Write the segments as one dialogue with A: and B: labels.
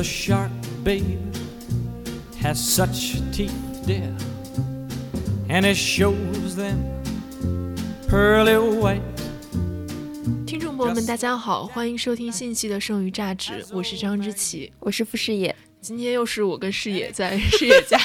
A: a shark, baby, has such teeth, dear, and it shows them pearly white.
B: 听众朋友们，大家好，欢迎收听《信息的剩余价值》，我是张之琪，
C: 我是傅视野。
B: 今天又是我跟视野在视野家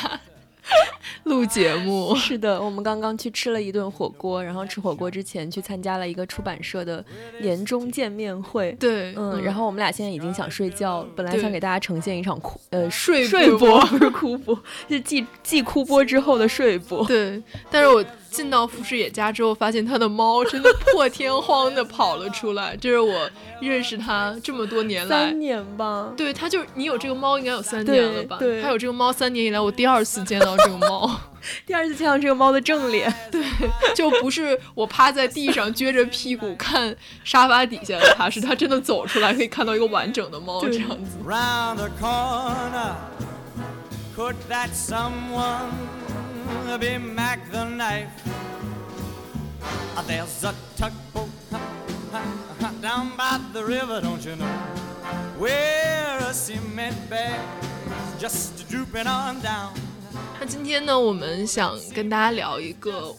B: 录节目。
C: 是的，我们刚刚去吃了一顿火锅，然后吃火锅之前去参加了一个出版社的年终见面会。
B: 对，
C: 嗯，然后我们俩现在已经想睡觉了，本来想给大家呈现一场哭呃
B: 睡
C: 睡播，不是哭播，是继继哭播之后的睡播。
B: 对，但是我。进到富士野家之后，发现他的猫真的破天荒的跑了出来。这是我认识他这么多年来，
C: 三年吧。
B: 对，他就你有这个猫应该有三年了吧？
C: 对，
B: 他有这个猫三年以来，我第二次见到这个猫，
C: 第二次见到这个猫的正脸。
B: 对，就不是我趴在地上撅着屁股看沙发底下的他，是他真的走出来可以看到一个完整的猫这样子。Be Mac the knife. There's a tugboat down by the river, don't you know? Where a cement bag just drooping on down. 那今天呢，我们想跟大家聊一个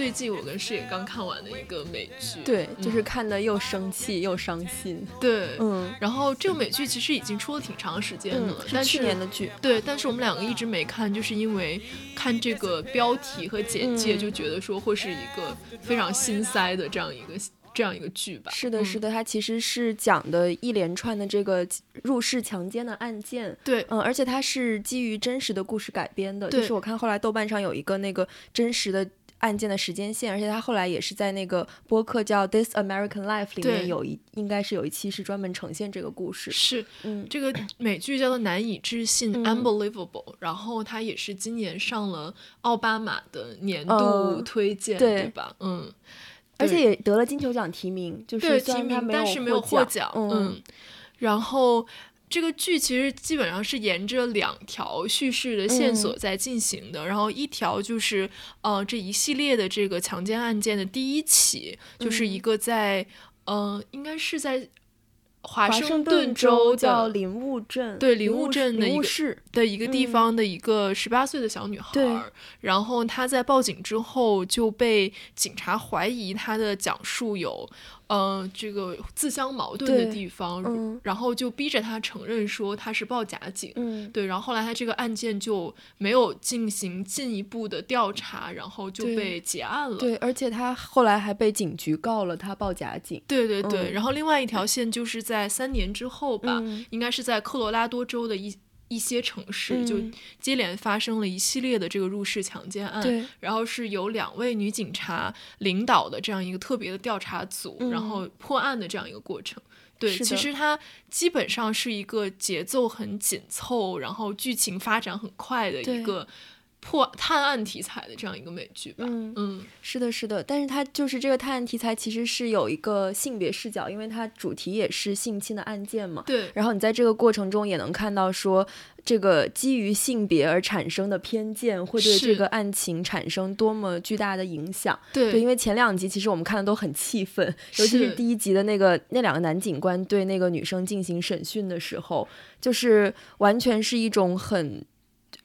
B: 最近我跟视野刚看完的一个美剧，
C: 对，就是看的又生气又伤心，
B: 对，嗯，然后这个美剧其实已经出了挺长时间的了，是
C: 去年的剧，
B: 对，但是我们两个一直没看，就是因为看这个标题和简介就觉得说会是一个非常心塞的这样一个这样一个剧吧。
C: 是的，是的，它其实是讲的一连串的这个入室强奸的案件，
B: 对，
C: 嗯，而且它是基于真实的故事改编的，就是我看后来豆瓣上有一个那个真实的。案件的时间线，而且他后来也是在那个播客叫《This American Life》里面有一，应该是有一期是专门呈现这个故事。
B: 是，嗯，这个美剧叫做《难以置信》（Unbelievable），然后他也是今年上了奥巴马的年度推荐，对吧？嗯，
C: 而且也得了金球奖提名，就是
B: 提名，但是没有
C: 获
B: 奖。嗯，然后。这个剧其实基本上是沿着两条叙事的线索在进行的，然后一条就是，呃，这一系列的这个强奸案件的第一起，就是一个在，呃，应该是在华盛顿州
C: 叫林务镇，
B: 对林务镇的一个
C: 市
B: 的一个地方的一个十八岁的小女孩，然后她在报警之后就被警察怀疑她的讲述有。嗯，这个自相矛盾的地方，然后就逼着他承认说他是报假警，对，然后后来他这个案件就没有进行进一步的调查，然后就被结案了。
C: 对，而且他后来还被警局告了他报假警。
B: 对对对，然后另外一条线就是在三年之后吧，应该是在科罗拉多州的一。一些城市就接连发生了一系列的这个入室强奸案，然后是由两位女警察领导的这样一个特别的调查组，然后破案的这样一个过程。对，其实它基本上是一个节奏很紧凑，然后剧情发展很快的一个。破探案题材的这样一个美剧吧，
C: 嗯嗯，是的，是的，但是它就是这个探案题材其实是有一个性别视角，因为它主题也是性侵的案件嘛，
B: 对。
C: 然后你在这个过程中也能看到说，这个基于性别而产生的偏见会对这个案情产生多么巨大的影响，
B: 对。
C: 因为前两集其实我们看的都很气愤，尤其是第一集的那个那两个男警官对那个女生进行审讯的时候，就是完全是一种很。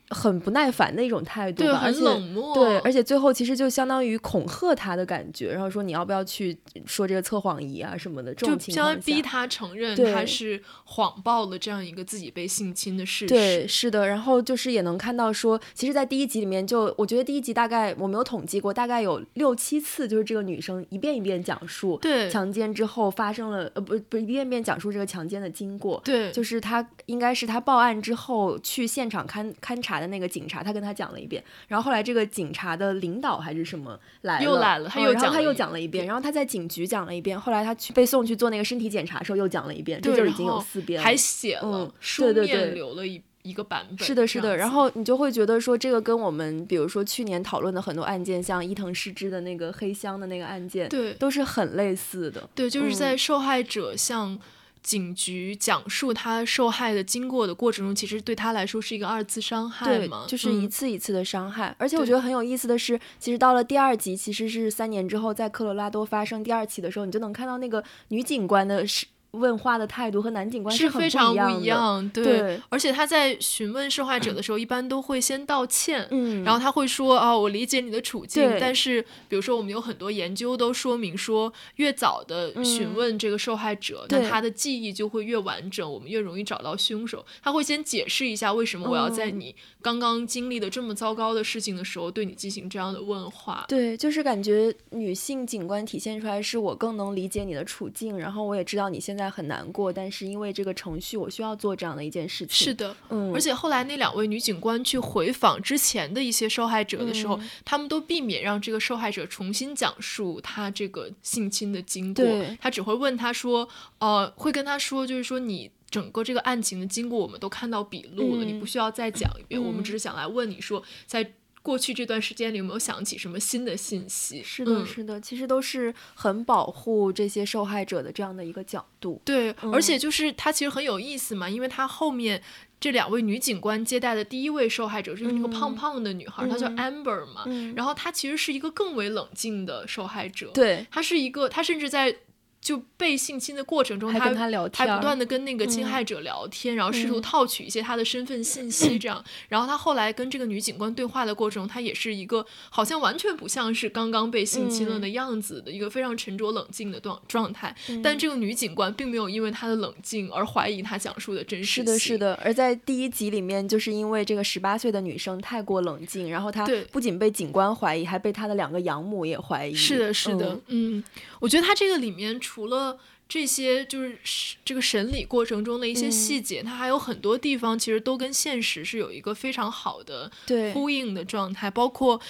C: 很不耐烦的一种态度，
B: 对，很冷漠，
C: 对，而且最后其实就相当于恐吓他的感觉，然后说你要不要去说这个测谎仪啊什么的，这种情
B: 况下逼他承认他是谎报了这样一个自己被性侵的事实。
C: 对，是的，然后就是也能看到说，其实，在第一集里面，就我觉得第一集大概我没有统计过，大概有六七次，就是这个女生一遍一遍讲述
B: 对
C: 强奸之后发生了，呃，不不一遍遍讲述这个强奸的经过，
B: 对，
C: 就是她应该是她报案之后去现场勘勘察。的那个警察，他跟他讲了一遍，然后后来这个警察的领导还是什么来了，
B: 又来了，他又
C: 讲，他又
B: 讲
C: 了一遍，然后他在警局讲了一遍，后来他去被送去做那个身体检查的时候又讲了一遍，这就已经有四遍，
B: 还写了书面留了一一个版本，
C: 是的，是的，然后你就会觉得说这个跟我们比如说去年讨论的很多案件，像伊藤诗织的那个黑箱的那个案件，
B: 对，
C: 都是很类似的，
B: 对，就是在受害者像。警局讲述他受害的经过的过程中，其实对他来说是一个二次伤害嘛，
C: 就是一次一次的伤害。而且我觉得很有意思的是，其实到了第二集，其实是三年之后，在科罗拉多发生第二起的时候，你就能看到那个女警官的是。问话的态度和男警官
B: 是非常
C: 不
B: 一样，
C: 对。
B: 而且他在询问受害者的时候，一般都会先道歉，
C: 嗯，
B: 然后他会说啊，我理解你的处境，但是比如说我们有很多研究都说明说，越早的询问这个受害者，那他的记忆就会越完整，我们越容易找到凶手。他会先解释一下为什么我要在你刚刚经历的这么糟糕的事情的时候对你进行这样的问话。
C: 对，就是感觉女性警官体现出来是我更能理解你的处境，然后我也知道你现在很难过，但是因为这个程序，我需要做这样的一件事情。
B: 是的，
C: 嗯，
B: 而且后来那两位女警官去回访之前的一些受害者的时候，他们都避免让这个受害者重新讲述他这个性侵的经过，他只会问他说，呃，会跟他说，就是说你整个这个案情的经过，我们都看到笔录了，你不需要再讲一遍，我们只是想来问你说，在。过去这段时间里有没有想起什么新的信息？
C: 是的，是的，其实都是很保护这些受害者的这样的一个角度。
B: 对，而且就是他其实很有意思嘛，因为他后面这两位女警官接待的第一位受害者就是那个胖胖的女孩，她叫 Amber 嘛，然后她其实是一个更为冷静的受害者。
C: 对，
B: 她是一个，她甚至在。就被性侵的过程中，他
C: 还不
B: 断的跟那个侵害者聊天，然后试图套取一些他的身份信息，这样。然后他后来跟这个女警官对话的过程中，他也是一个好像完全不像是刚刚被性侵了的样子的一个非常沉着冷静的状状态。但这个女警官并没有因为他的冷静而怀疑他讲述的真实性
C: 是的，是的。而在第一集里面，就是因为这个十八岁的女生太过冷静，然后她不仅被警官怀疑，还被她的两个养母也怀疑。
B: 是的，是的，嗯，我觉得他这个里面。除了这些，就是这个审理过程中的一些细节，它还有很多地方其实都跟现实是有一个非常好的呼应的状态，包括。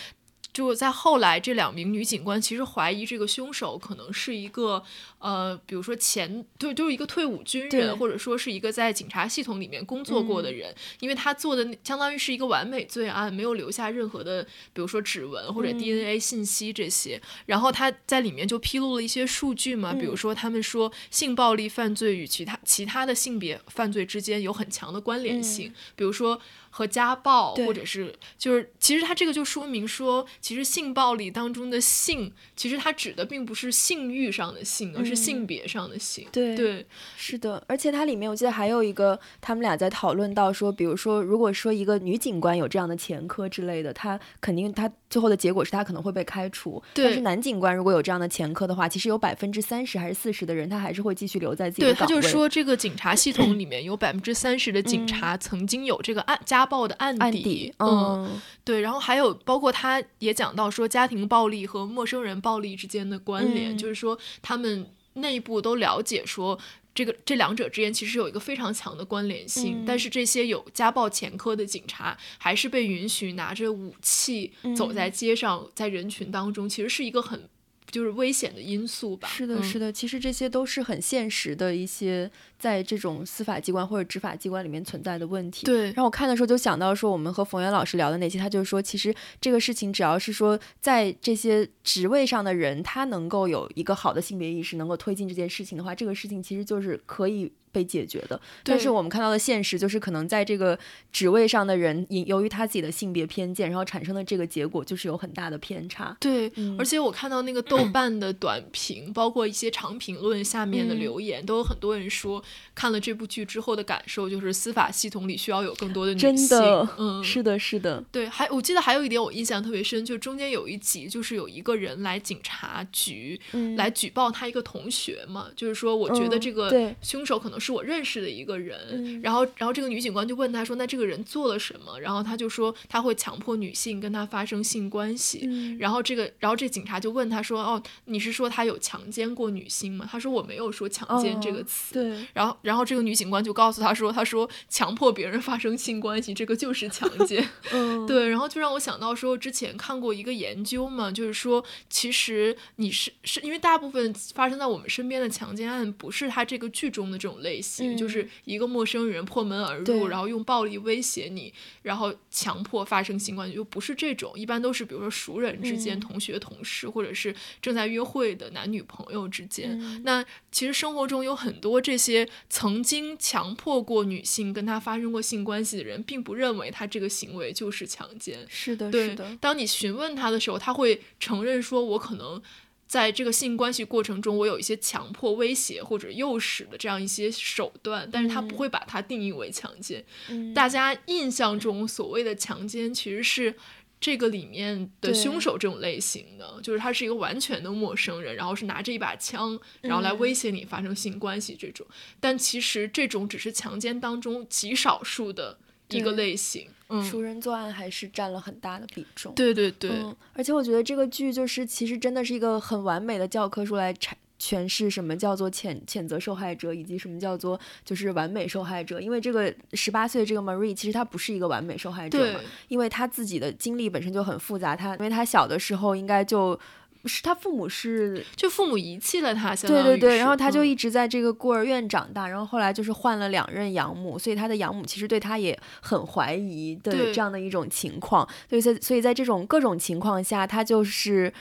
B: 就在后来，这两名女警官其实怀疑这个凶手可能是一个，呃，比如说前就就是一个退伍军人，或者说是一个在警察系统里面工作过的人，因为他做的相当于是一个完美罪案，没有留下任何的，比如说指纹或者 DNA 信息这些。然后他在里面就披露了一些数据嘛，比如说他们说性暴力犯罪与其他其他的性别犯罪之间有很强的关联性，比如说。和家暴，或者是就是，其实他这个就说明说，其实性暴力当中的性，其实它指的并不是性欲上的性，而是性别上的性。
C: 对
B: 对，
C: 是的。而且它里面我记得还有一个，他们俩在讨论到说，比如说，如果说一个女警官有这样的前科之类的，她肯定她最后的结果是她可能会被开除。
B: 对。
C: 但是男警官如果有这样的前科的话，其实有百分之三十还是四十的人，他还是会继续留在自己的
B: 岗位。对，他就说这个警察系统里面有百分之三十的警察曾经有这个案家。暴的案
C: 底，
B: 嗯，对，然后还有包括他也讲到说家庭暴力和陌生人暴力之间的关联，就是说他们内部都了解说这个这两者之间其实有一个非常强的关联性，但是这些有家暴前科的警察还是被允许拿着武器走在街上，在人群当中，其实是一个很。就是危险的因素吧。
C: 是的，是的，其实这些都是很现实的一些在这种司法机关或者执法机关里面存在的问题。
B: 对，
C: 然后我看的时候就想到说，我们和冯源老师聊的那些，他就是说，其实这个事情只要是说在这些职位上的人，他能够有一个好的性别意识，能够推进这件事情的话，这个事情其实就是可以。被解决的，但是我们看到的现实就是，可能在这个职位上的人，因由于他自己的性别偏见，然后产生的这个结果就是有很大的偏差。
B: 对，而且我看到那个豆 瓣的短评，包括一些长评论下面的留言，都有很多人说，看了这部剧之后的感受就是，司法系统里需要有更多的女
C: 性。真的，
B: 嗯，
C: 是的，是的。
B: 对，还我记得还有一点我印象特别深，就中间有一集，就是有一个人来警察局来举报他一个同学嘛，就是说，我觉得这个凶手可能是。我认识的一个人，然后，然后这个女警官就问他说：“那这个人做了什么？”然后他就说他会强迫女性跟他发生性关系。然后这个，然后这警察就问他说：“哦，你是说他有强奸过女性吗？”他说：“我没有说强奸这个词。”
C: 对。
B: 然后，然后这个女警官就告诉他说：“他说强迫别人发生性关系，这个就是强奸。”
C: 嗯，
B: 对。然后就让我想到说，之前看过一个研究嘛，就是说，其实你是是因为大部分发生在我们身边的强奸案，不是他这个剧中的这种类。类型就是一个陌生人破门而入，然后用暴力威胁你，然后强迫发生性关系，就不是这种，一般都是比如说熟人之间、同学、同事，或者是正在约会的男女朋友之间。那其实生活中有很多这些曾经强迫过女性跟他发生过性关系的人，并不认为他这个行为就是强奸。
C: 是的，
B: 是
C: 的。
B: 当你询问他的时候，他会承认说：“我可能。”在这个性关系过程中，我有一些强迫、威胁或者诱使的这样一些手段，但是他不会把它定义为强奸。大家印象中所谓的强奸，其实是这个里面的凶手这种类型的，就是他是一个完全的陌生人，然后是拿着一把枪，然后来威胁你发生性关系这种。但其实这种只是强奸当中极少数的一个类型。
C: 熟人作案还是占了很大的比重。
B: 对对对，
C: 而且我觉得这个剧就是其实真的是一个很完美的教科书来阐诠释什么叫做谴谴责受害者，以及什么叫做就是完美受害者。因为这个十八岁这个 Marie 其实她不是一个完美受害者嘛，因为她自己的经历本身就很复杂。她因为她小的时候应该就。是他父母是
B: 就父母遗弃了他，
C: 对对对，然后他就一直在这个孤儿院长大，然后后来就是换了两任养母，所以他的养母其实对他也很怀疑的这样的一种情况，所以在所以在这种各种情况下，他就是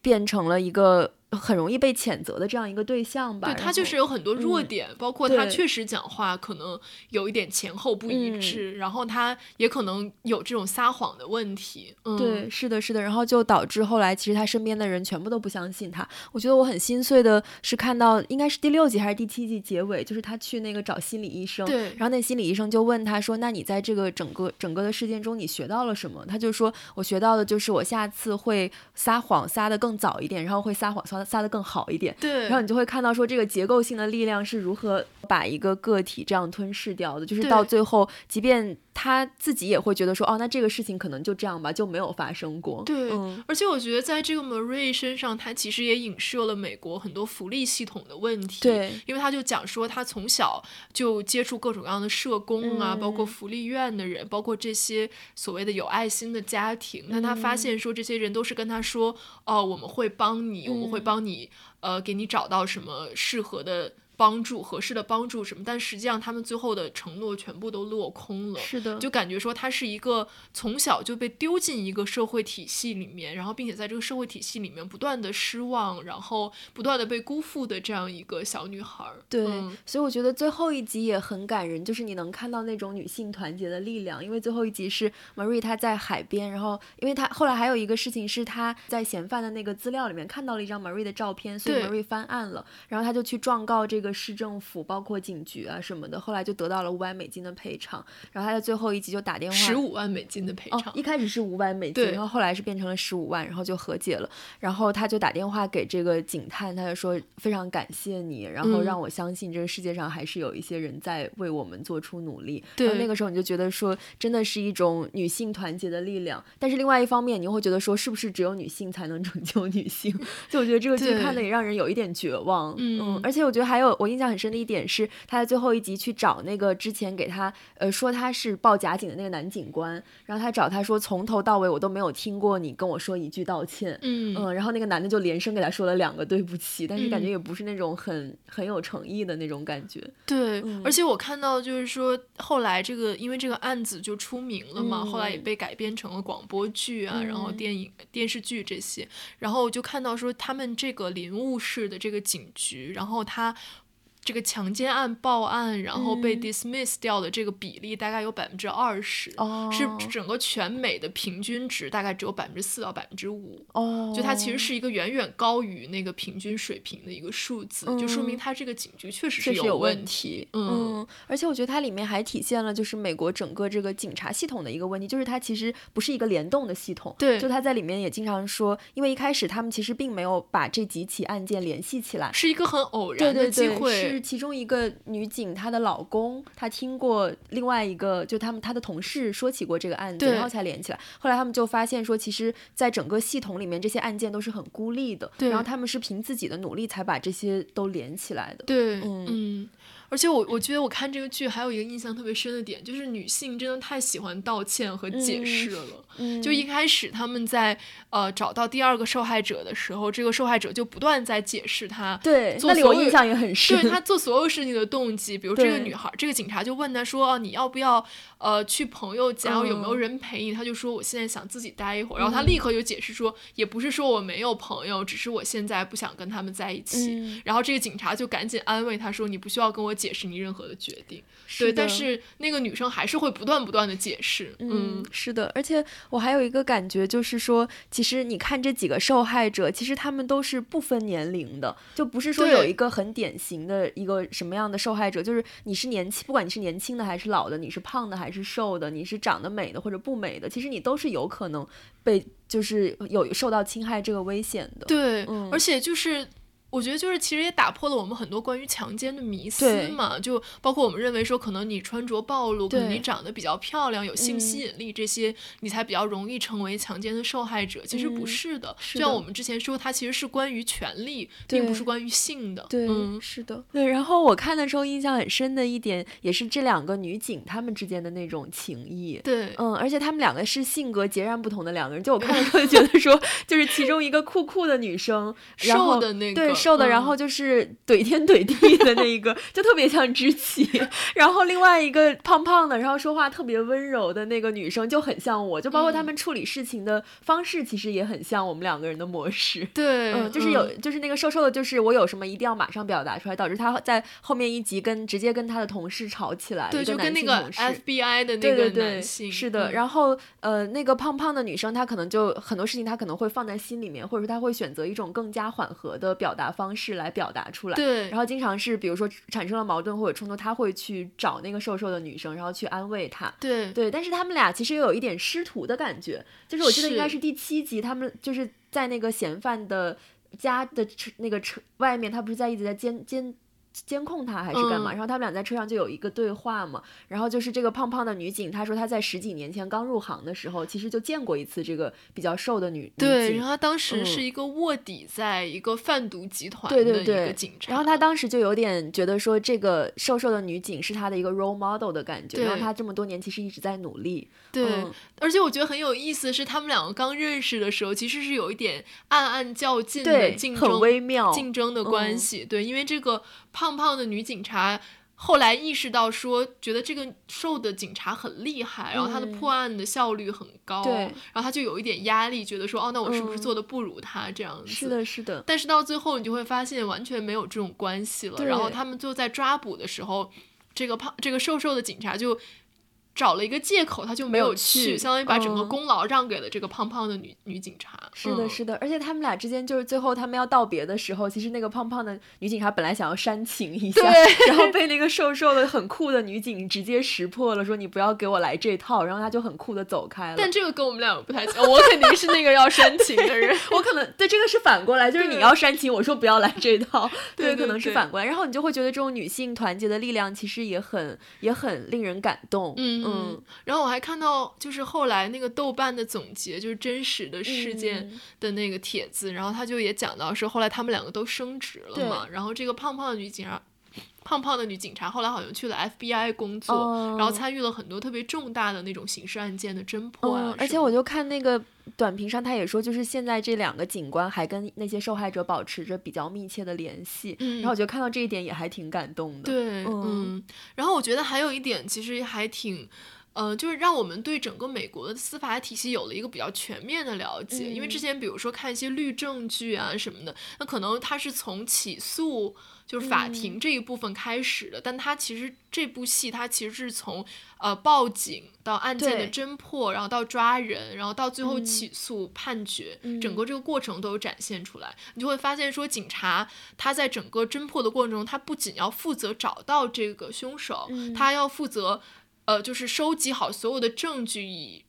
C: 变成了一个。很容易被谴责的这样一个对象吧，
B: 对他就是有很多弱点，包括他确实讲话可能有一点前后不一致，然后他也可能有这种撒谎的问题。
C: 对，是的，是的，然后就导致后来其实他身边的人全部都不相信他。我觉得我很心碎的是看到应该是第六集还是第七集结尾，就是他去那个找心理医生，
B: 对，
C: 然后那心理医生就问他说：“那你在这个整个整个的事件中你学到了什么？”他就说：“我学到的就是我下次会撒谎撒的更早一点，然后会撒谎撒。”撒的更好一点，
B: 对，
C: 然后你就会看到说这个结构性的力量是如何把一个个体这样吞噬掉的，就是到最后，即便。他自己也会觉得说，哦，那这个事情可能就这样吧，就没有发生过。
B: 对，而且我觉得在这个 Marie 身上，他其实也影射了美国很多福利系统的问题。
C: 对，
B: 因为他就讲说，他从小就接触各种各样的社工啊，包括福利院的人，包括这些所谓的有爱心的家庭。那他发现说，这些人都是跟他说，哦，我们会帮你，我们会帮你，呃，给你找到什么适合的。帮助合适的帮助什么，但实际上他们最后的承诺全部都落空了。
C: 是的，
B: 就感觉说他是一个从小就被丢进一个社会体系里面，然后并且在这个社会体系里面不断的失望，然后不断的被辜负的这样一个小女孩。
C: 对，所以我觉得最后一集也很感人，就是你能看到那种女性团结的力量。因为最后一集是 Marie 她在海边，然后因为她后来还有一个事情是她在嫌犯的那个资料里面看到了一张 Marie 的照片，所以 Marie 翻案了，然后她就去状告这个。个市政府包括警局啊什么的，后来就得到了五百美金的赔偿。然后他在最后一集就打电话，
B: 十五万美金的赔偿。
C: 一开始是五百美金，然后后来是变成了十五万，然后就和解了。然后他就打电话给这个警探，他就说非常感谢你，然后让我相信这个世界上还是有一些人在为我们做出努力。
B: 对，
C: 那个时候你就觉得说，真的是一种女性团结的力量。但是另外一方面，你又会觉得说，是不是只有女性才能拯救女性？就我觉得这个剧看的也让人有一点绝望。嗯，而且我觉得还有。我印象很深的一点是，他在最后一集去找那个之前给他呃说他是报假警的那个男警官，然后他找他说从头到尾我都没有听过你跟我说一句道歉，嗯。嗯，然后那个男的就连声给他说了两个对不起，但是感觉也不是那种很很有诚意的那种感觉。
B: 对，而且我看到就是说后来这个因为这个案子就出名了嘛，后来也被改编成了广播剧啊，然后电影电视剧这些，然后我就看到说他们这个林务市的这个警局，然后他。这个强奸案报案，然后被 dismiss 掉的这个比例大概有百分之二十，是整个全美的平均值，大概只有百分之四到百分之五。哦，就它其实是一个远远高于那个平均水平的一个数字，就说明它这个警局确实是
C: 有
B: 问
C: 题。嗯，而且我觉得它里面还体现了就是美国整个这个警察系统的一个问题，就是它其实不是一个联动的系统。
B: 对，
C: 就它在里面也经常说，因为一开始他们其实并没有把这几起案件联系起来，
B: 是一个很偶然的机会。
C: 是其中一个女警，她的老公，她听过另外一个，就他们她的同事说起过这个案子，然后才连起来。后来他们就发现说，其实，在整个系统里面，这些案件都是很孤立的。
B: 对，
C: 然后他们是凭自己的努力才把这些都连起来的。
B: 对，嗯。而且我我觉得我看这个剧还有一个印象特别深的点，就是女性真的太喜欢道歉和解释了。就一开始他们在呃找到第二个受害者的时候，这个受害者就不断在解释他
C: 对那里我印象也很深，
B: 对他做所有事情的动机。比如这个女孩，这个警察就问他说：“你要不要呃去朋友家？有没有人陪你？”他就说：“我现在想自己待一会儿。”然后他立刻就解释说：“也不是说我没有朋友，只是我现在不想跟他们在一起。”然后这个警察就赶紧安慰他说：“你不需要跟我。”何解释你任何的决定。对，但是那个女生还是会不断不断的解释。嗯，
C: 是的，而且我还有一个感觉，就是说，其实你看这几个受害者，其实他们都是不分年龄的，就不是说有一个很典型的一个什么样的受害者，就是你是年轻，不管你是年轻的还是老的，你是胖的还是瘦的，你是长得美的或者不美的，其实你都是有可能被就是有受到侵害这个危险的。
B: 对，而且就是。我觉得就是其实也打破了我们很多关于强奸的迷思嘛，就包括我们认为说可能你穿着暴露，可能你长得比较漂亮，有性吸引力这些，你才比较容易成为强奸的受害者。其实不是的，就像我们之前说，它其实是关于权利，并不是关于性的。
C: 对，是的。对，然后我看的时候印象很深的一点，也是这两个女警她们之间的那种情谊。
B: 对，
C: 嗯，而且她们两个是性格截然不同的两个人。就我看的时候就觉得说，就是其中一个酷酷的女生，
B: 瘦的那
C: 个。瘦的，然后就是怼天怼地的那一个，就特别像知棋。然后另外一个胖胖的，然后说话特别温柔的那个女生，就很像我，就包括他们处理事情的方式，其实也很像我们两个人的模式。
B: 对，
C: 嗯，就是有，就是那个瘦瘦的，就是我有什么一定要马上表达出来，导致他在后面一集跟直接跟他的同事吵起来。
B: 对，就跟那个 FBI 的
C: 那个男性是的。然后呃，那个胖胖的女生，她可能就很多事情她可能会放在心里面，或者说她会选择一种更加缓和的表达。方式来表达出来，
B: 对，
C: 然后经常是比如说产生了矛盾或者冲突，他会去找那个瘦瘦的女生，然后去安慰她，
B: 对
C: 对，但是他们俩其实又有一点师徒的感觉，就是我记得应该是第七集，他们就是在那个嫌犯的家的车那个车外面，他不是在一直在监监。监控他还是干嘛？然后他们俩在车上就有一个对话嘛。然后就是这个胖胖的女警，她说她在十几年前刚入行的时候，其实就见过一次这个比较瘦的女
B: 对，然后她当时是一个卧底，在一个贩毒集团
C: 的一个
B: 警察。
C: 然后她当时就有点觉得说，这个瘦瘦的女警是她的一个 role model 的感觉。然后她这么多年其实一直在努力。
B: 对，而且我觉得很有意思是，他们两个刚认识的时候，其实是有一点暗暗较劲的竞争，
C: 很微妙
B: 竞争的关系。对，因为这个。胖胖的女警察后来意识到，说觉得这个瘦的警察很厉害，然后他的破案的效率很高，
C: 对，
B: 然后他就有一点压力，觉得说，哦，那我是不是做的不如他这样子？
C: 是的，是的。
B: 但是到最后，你就会发现完全没有这种关系了。然后他们就在抓捕的时候，这个胖这个瘦瘦的警察就。找了一个借口，他就没有去，相当于把整个功劳让给了这个胖胖的女女警察。
C: 是的，是的，而且他们俩之间就是最后他们要道别的时候，其实那个胖胖的女警察本来想要煽情一下，然后被那个瘦瘦的很酷的女警直接识破了，说你不要给我来这套，然后他就很酷的走开了。
B: 但这个跟我们两个不太像，我肯定是那个要煽情的人，
C: 我可能对这个是反过来，就是你要煽情，我说不要来这套，
B: 对，
C: 可能是反过来，然后你就会觉得这种女性团结的力量其实也很也很令人感动，
B: 嗯嗯，然后。我还看到，就是后来那个豆瓣的总结，就是真实的事件的那个帖子，然后他就也讲到说，后来他们两个都升职了嘛，然后这个胖胖的女警察，胖胖的女警察后来好像去了 FBI 工作，然后参与了很多特别重大的那种刑事案件的侦破啊。
C: 而且我就看那个短评上，他也说，就是现在这两个警官还跟那些受害者保持着比较密切的联系，然后我觉得看到这一点也还挺感动的。
B: 对，嗯，然后我觉得还有一点其实还挺。呃，就是让我们对整个美国的司法体系有了一个比较全面的了解。因为之前，比如说看一些律政剧啊什么的，那可能它是从起诉，就是法庭这一部分开始的。但它其实这部戏，它其实是从呃报警到案件的侦破，然后到抓人，然后到最后起诉判决，整个这个过程都有展现出来。你就会发现说，警察他在整个侦破的过程中，他不仅要负责找到这个凶手，他要负责。呃，就是收集好所有的证据，以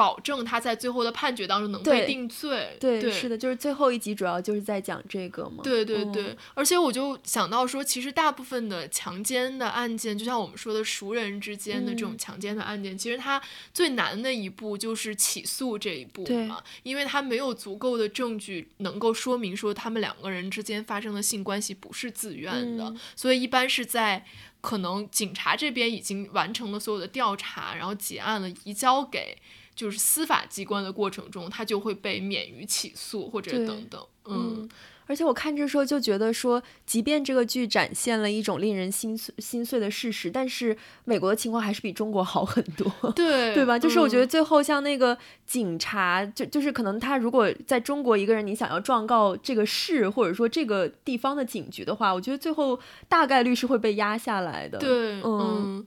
B: 保证他在最后的判决当中能被定罪。
C: 对，是的，就是最后一集主要就是在讲这个嘛。
B: 对对对，而且我就想到说，其实大部分的强奸的案件，就像我们说的熟人之间的这种强奸的案件，其实它最难的一步就是起诉这一步嘛，因为他没有足够的证据能够说明说他们两个人之间发生的性关系不是自愿的，所以一般是在。可能警察这边已经完成了所有的调查，然后结案了，移交给就是司法机关的过程中，他就会被免于起诉或者等等。嗯，
C: 而且我看这时候就觉得说，即便这个剧展现了一种令人心碎心碎的事实，但是美国的情况还是比中国好很多，
B: 对
C: 对吧？就是我觉得最后像那个警察，就就是可能他如果在中国一个人，你想要状告这个市或者说这个地方的警局的话，我觉得最后大概率是会被压下来的。
B: 对，嗯，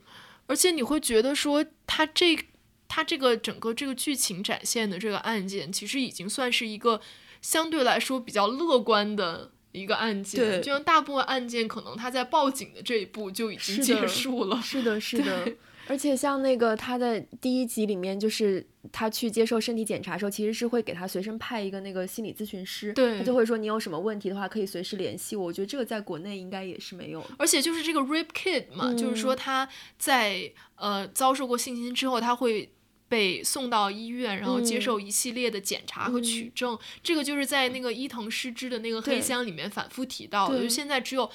B: 而且你会觉得说他这他这个整个这个剧情展现的这个案件，其实已经算是一个。相对来说比较乐观的一个案件，就像大部分案件，可能他在报警的这一步就已经结束了。
C: 是的，是的。而且像那个他的第一集里面，就是他去接受身体检查的时候，其实是会给他随身派一个那个心理咨询师，
B: 对
C: 他就会说你有什么问题的话可以随时联系我。我觉得这个在国内应该也是没有。
B: 而且就是这个 rape kid 嘛，就是说他在呃遭受过性侵之后，他会。被送到医院，然后接受一系列的检查和取证，这个就是在那个伊藤诗织的那个黑箱里面反复提到的。就现在只有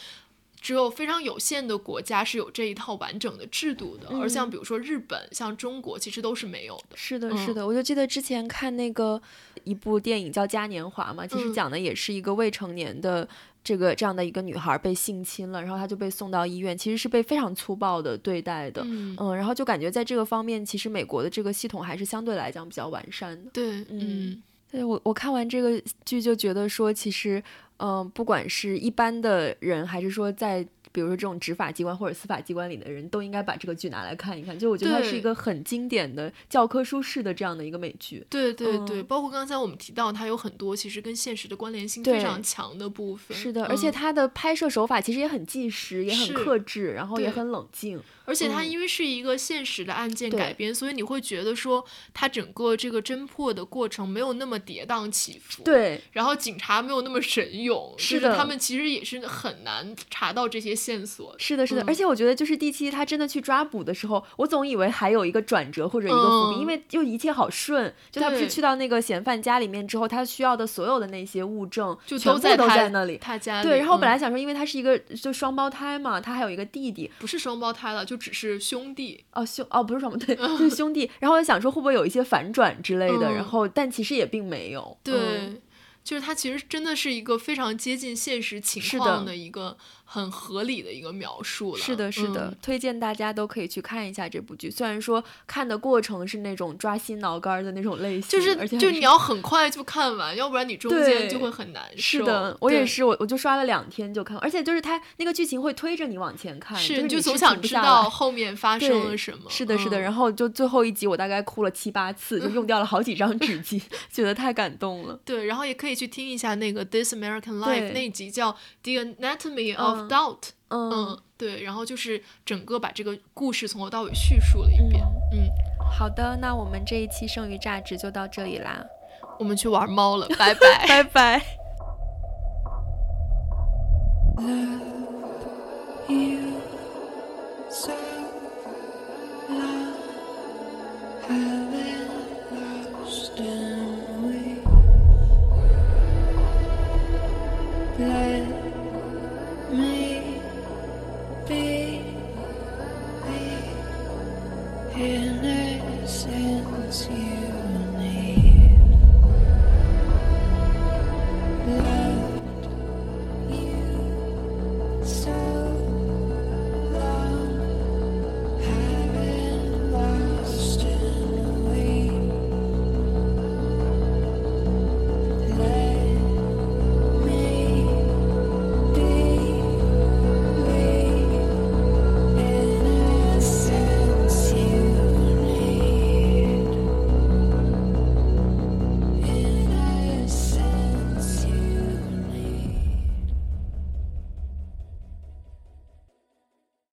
B: 只有非常有限的国家是有这一套完整的制度的，而像比如说日本、像中国，其实都是没有的。
C: 是的，是的，我就记得之前看那个一部电影叫《嘉年华》嘛，其实讲的也是一个未成年的。这个这样的一个女孩被性侵了，然后她就被送到医院，其实是被非常粗暴的对待的，嗯，然后就感觉在这个方面，其实美国的这个系统还是相对来讲比较完善的。
B: 对，嗯，
C: 对我我看完这个剧就觉得说，其实，嗯，不管是一般的人，还是说在。比如说这种执法机关或者司法机关里的人都应该把这个剧拿来看一看，就我觉得它是一个很经典的教科书式的这样的一个美剧。
B: 对对对，包括刚才我们提到它有很多其实跟现实的关联性非常强的部分。
C: 是的，而且它的拍摄手法其实也很纪实，也很克制，然后也很冷静。
B: 而且它因为是一个现实的案件改编，所以你会觉得说它整个这个侦破的过程没有那么跌宕起伏。
C: 对，
B: 然后警察没有那么神勇，
C: 是
B: 的，他们其实也是很难查到这些线索。
C: 是的，是的，而且我觉得就是第七他真的去抓捕的时候，我总以为还有一个转折或者一个伏笔，因为就一切好顺，就他不是去到那个嫌犯家里面之后，他需要的所有的那些物证
B: 就
C: 全部都在那里，
B: 他家
C: 对。然后我本来想说，因为他是一个就双胞胎嘛，他还有一个弟弟，
B: 不是双胞胎了，就。只是兄弟
C: 哦，兄哦不是双胞胎，就是兄弟。然后我想说会不会有一些反转之类的，然后但其实也并没有。
B: 对，就是他其实真的是一个非常接近现实情况的一个。很合理的一个描述了，
C: 是的，是的，推荐大家都可以去看一下这部剧。虽然说看的过程是那种抓心挠肝的那种类型，
B: 就是就你要很快就看完，要不然你中间就会很难受。
C: 是的，我也是，我我就刷了两天就看，而且就是它那个剧情会推着你往前看，
B: 是你
C: 就
B: 总想知道后面发生了什么。
C: 是的，是的，然后就最后一集我大概哭了七八次，就用掉了好几张纸巾，觉得太感动了。
B: 对，然后也可以去听一下那个《This American Life》那集叫《The Anatomy of 没有，嗯，对，然后就是整个把这个故事从头到尾叙述了一遍。嗯，
C: 好的，那我们这一期剩余价值就到这里啦，
B: 我们去玩猫了，拜拜。
C: 拜拜。innocence you